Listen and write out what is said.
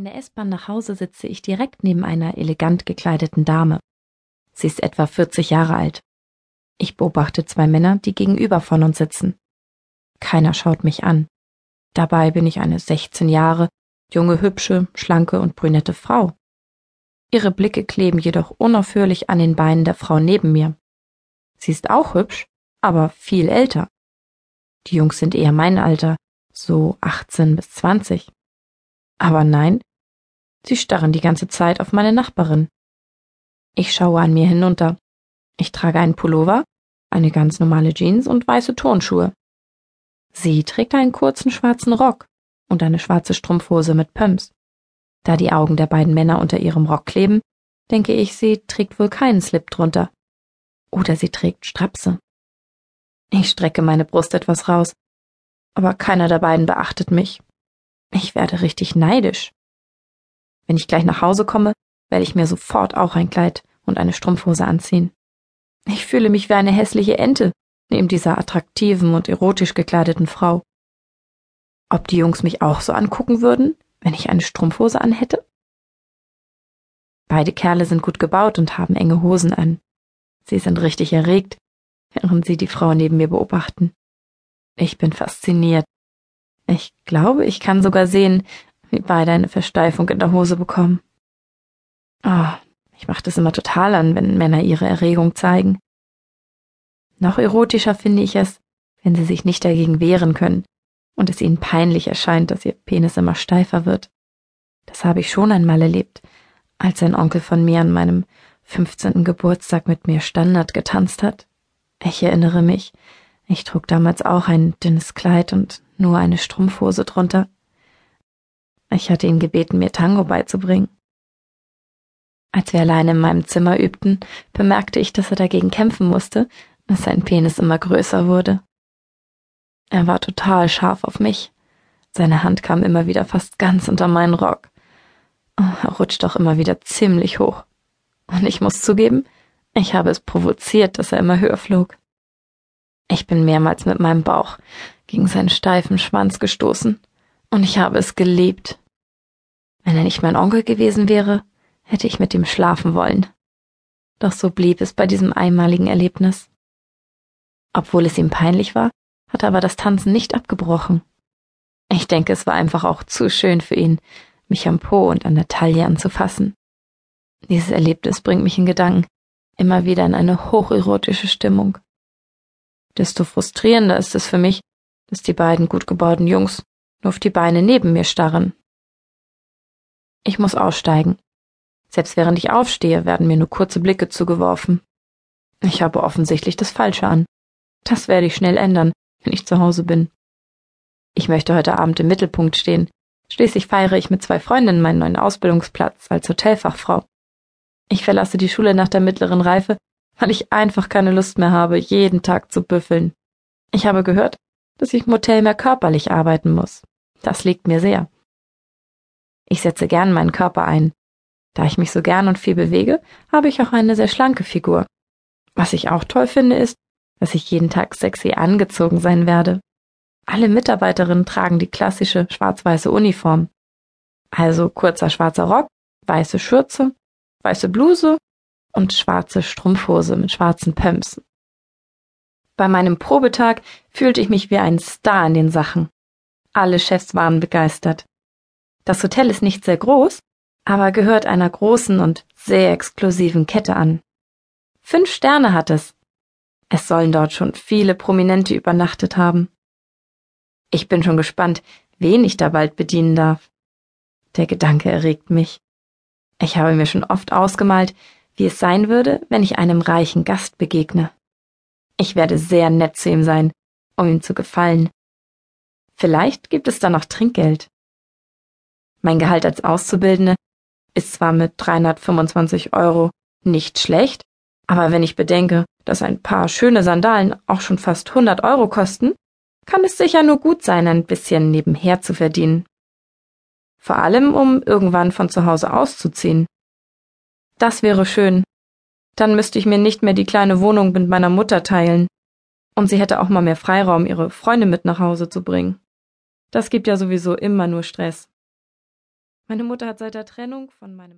In der S-Bahn nach Hause sitze ich direkt neben einer elegant gekleideten Dame. Sie ist etwa 40 Jahre alt. Ich beobachte zwei Männer, die gegenüber von uns sitzen. Keiner schaut mich an. Dabei bin ich eine 16 Jahre, junge, hübsche, schlanke und brünette Frau. Ihre Blicke kleben jedoch unaufhörlich an den Beinen der Frau neben mir. Sie ist auch hübsch, aber viel älter. Die Jungs sind eher mein Alter, so 18 bis 20. Aber nein, sie starren die ganze Zeit auf meine Nachbarin. Ich schaue an mir hinunter. Ich trage einen Pullover, eine ganz normale Jeans und weiße Turnschuhe. Sie trägt einen kurzen schwarzen Rock und eine schwarze Strumpfhose mit Pumps. Da die Augen der beiden Männer unter ihrem Rock kleben, denke ich, sie trägt wohl keinen Slip drunter. Oder sie trägt Strapse. Ich strecke meine Brust etwas raus, aber keiner der beiden beachtet mich. Ich werde richtig neidisch. Wenn ich gleich nach Hause komme, werde ich mir sofort auch ein Kleid und eine Strumpfhose anziehen. Ich fühle mich wie eine hässliche Ente neben dieser attraktiven und erotisch gekleideten Frau. Ob die Jungs mich auch so angucken würden, wenn ich eine Strumpfhose anhätte? Beide Kerle sind gut gebaut und haben enge Hosen an. Sie sind richtig erregt, während sie die Frau neben mir beobachten. Ich bin fasziniert. Ich glaube, ich kann sogar sehen, wie beide eine Versteifung in der Hose bekommen. Oh, ich mache das immer total an, wenn Männer ihre Erregung zeigen. Noch erotischer finde ich es, wenn sie sich nicht dagegen wehren können und es ihnen peinlich erscheint, dass ihr Penis immer steifer wird. Das habe ich schon einmal erlebt, als ein Onkel von mir an meinem 15. Geburtstag mit mir Standard getanzt hat. Ich erinnere mich, ich trug damals auch ein dünnes Kleid und nur eine Strumpfhose drunter. Ich hatte ihn gebeten, mir Tango beizubringen. Als wir alleine in meinem Zimmer übten, bemerkte ich, dass er dagegen kämpfen musste, dass sein Penis immer größer wurde. Er war total scharf auf mich. Seine Hand kam immer wieder fast ganz unter meinen Rock. Er rutschte auch immer wieder ziemlich hoch. Und ich muss zugeben, ich habe es provoziert, dass er immer höher flog. Ich bin mehrmals mit meinem Bauch gegen seinen steifen Schwanz gestoßen, und ich habe es geliebt. Wenn er nicht mein Onkel gewesen wäre, hätte ich mit ihm schlafen wollen. Doch so blieb es bei diesem einmaligen Erlebnis. Obwohl es ihm peinlich war, hat er aber das Tanzen nicht abgebrochen. Ich denke, es war einfach auch zu schön für ihn, mich am Po und an der Taille anzufassen. Dieses Erlebnis bringt mich in Gedanken immer wieder in eine hocherotische Stimmung. Desto frustrierender ist es für mich, dass die beiden gut gebauten Jungs nur auf die Beine neben mir starren. Ich muss aussteigen. Selbst während ich aufstehe, werden mir nur kurze Blicke zugeworfen. Ich habe offensichtlich das Falsche an. Das werde ich schnell ändern, wenn ich zu Hause bin. Ich möchte heute Abend im Mittelpunkt stehen. Schließlich feiere ich mit zwei Freundinnen meinen neuen Ausbildungsplatz als Hotelfachfrau. Ich verlasse die Schule nach der mittleren Reife weil ich einfach keine Lust mehr habe, jeden Tag zu büffeln. Ich habe gehört, dass ich im Hotel mehr körperlich arbeiten muss. Das liegt mir sehr. Ich setze gern meinen Körper ein. Da ich mich so gern und viel bewege, habe ich auch eine sehr schlanke Figur. Was ich auch toll finde, ist, dass ich jeden Tag sexy angezogen sein werde. Alle Mitarbeiterinnen tragen die klassische schwarz-weiße Uniform. Also kurzer schwarzer Rock, weiße Schürze, weiße Bluse und schwarze Strumpfhose mit schwarzen Pumps. Bei meinem Probetag fühlte ich mich wie ein Star in den Sachen. Alle Chefs waren begeistert. Das Hotel ist nicht sehr groß, aber gehört einer großen und sehr exklusiven Kette an. Fünf Sterne hat es. Es sollen dort schon viele Prominente übernachtet haben. Ich bin schon gespannt, wen ich da bald bedienen darf. Der Gedanke erregt mich. Ich habe mir schon oft ausgemalt, wie es sein würde, wenn ich einem reichen Gast begegne. Ich werde sehr nett zu ihm sein, um ihm zu gefallen. Vielleicht gibt es da noch Trinkgeld. Mein Gehalt als Auszubildende ist zwar mit 325 Euro nicht schlecht, aber wenn ich bedenke, dass ein paar schöne Sandalen auch schon fast 100 Euro kosten, kann es sicher nur gut sein, ein bisschen nebenher zu verdienen. Vor allem, um irgendwann von zu Hause auszuziehen. Das wäre schön. Dann müsste ich mir nicht mehr die kleine Wohnung mit meiner Mutter teilen. Und sie hätte auch mal mehr Freiraum, ihre Freunde mit nach Hause zu bringen. Das gibt ja sowieso immer nur Stress. Meine Mutter hat seit der Trennung von meinem